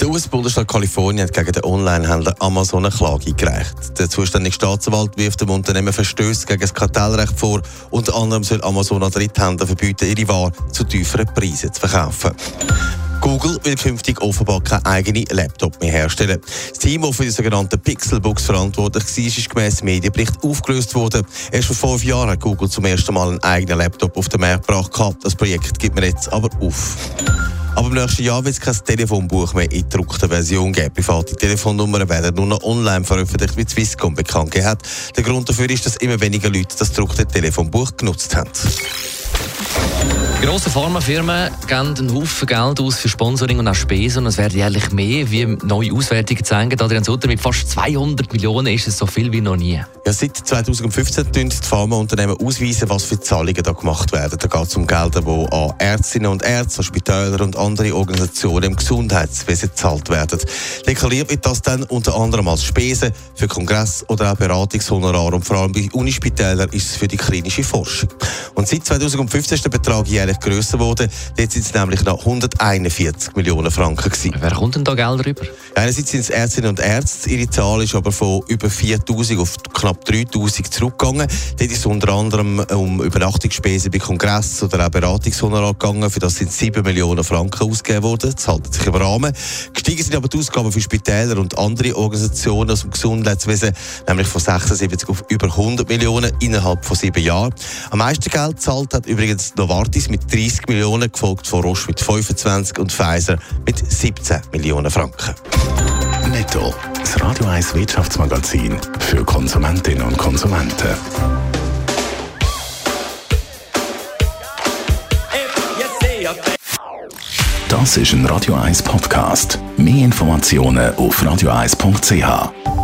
Der US-Bundesstaat Kalifornien hat gegen den Online-Händler Amazon eine Klage eingereicht. Der zuständige Staatsanwalt wirft dem Unternehmen Verstöße gegen das Kartellrecht vor. Unter anderem soll Amazon an Dritthändler verbieten, ihre Ware zu tieferen Preisen zu verkaufen. Google will künftig offenbar keinen eigenen Laptop mehr herstellen. Das Team, das für die sogenannte Pixelbooks verantwortlich war, ist gemäss Medienbericht aufgelöst worden. Erst vor fünf Jahren hat Google zum ersten Mal einen eigenen Laptop auf den Markt gebracht. Das Projekt gibt man jetzt aber auf. Aber im nächsten Jahr wird es kein Telefonbuch mehr in gedruckter Version geben. Private Telefonnummern werden nur noch online veröffentlicht, wie Swisscom bekannt gegeben hat. Der Grund dafür ist, dass immer weniger Leute das gedruckte Telefonbuch genutzt haben. Grosse Pharmafirmen geben einen Haufen Geld aus für Sponsoring und auch Spesen. Und es werden jährlich mehr, wie neue Auswertungen zeigen. Adrian Sutter, mit fast 200 Millionen ist es so viel wie noch nie. Ja, seit 2015 tun die Pharmaunternehmen ausweisen, was für Zahlungen da gemacht werden. Da geht es um Gelder, die an Ärztinnen und Ärzte, Spitäler und andere Organisationen im Gesundheitswesen gezahlt werden. Deklariert wird das dann unter anderem als Spesen für Kongress oder auch Beratungshonorar. Und vor allem bei Unispitälern ist es für die klinische Forschung. Und seit 2015 ist der Betrag jährlich grösser geworden. Jetzt sind es nämlich noch 141 Millionen Franken gewesen. Wer kommt denn da Geld rüber? Einerseits sind es Ärztinnen und Ärzte. Ihre Zahl ist aber von über 4000 auf knapp 3000 zurückgegangen. Dort ist es unter anderem um Übernachtungsspesen bei Kongress oder auch Beratungshonorar gegangen. Für das sind 7 Millionen Franken ausgegeben worden. Das hält sich im Rahmen. Gestiegen sind aber die Ausgaben für Spitäler und andere Organisationen aus dem Gesundheitswesen, nämlich von 76 auf über 100 Millionen innerhalb von sieben Jahren. Am meisten Geld zahlt hat übrigens Novartis mit 30 Millionen, gefolgt von Roche mit 25 und Pfizer mit 17 Millionen Franken. Netto. Das Radio 1 Wirtschaftsmagazin für Konsumentinnen und Konsumenten. Das ist ein Radio 1 Podcast. Mehr Informationen auf radio1.ch.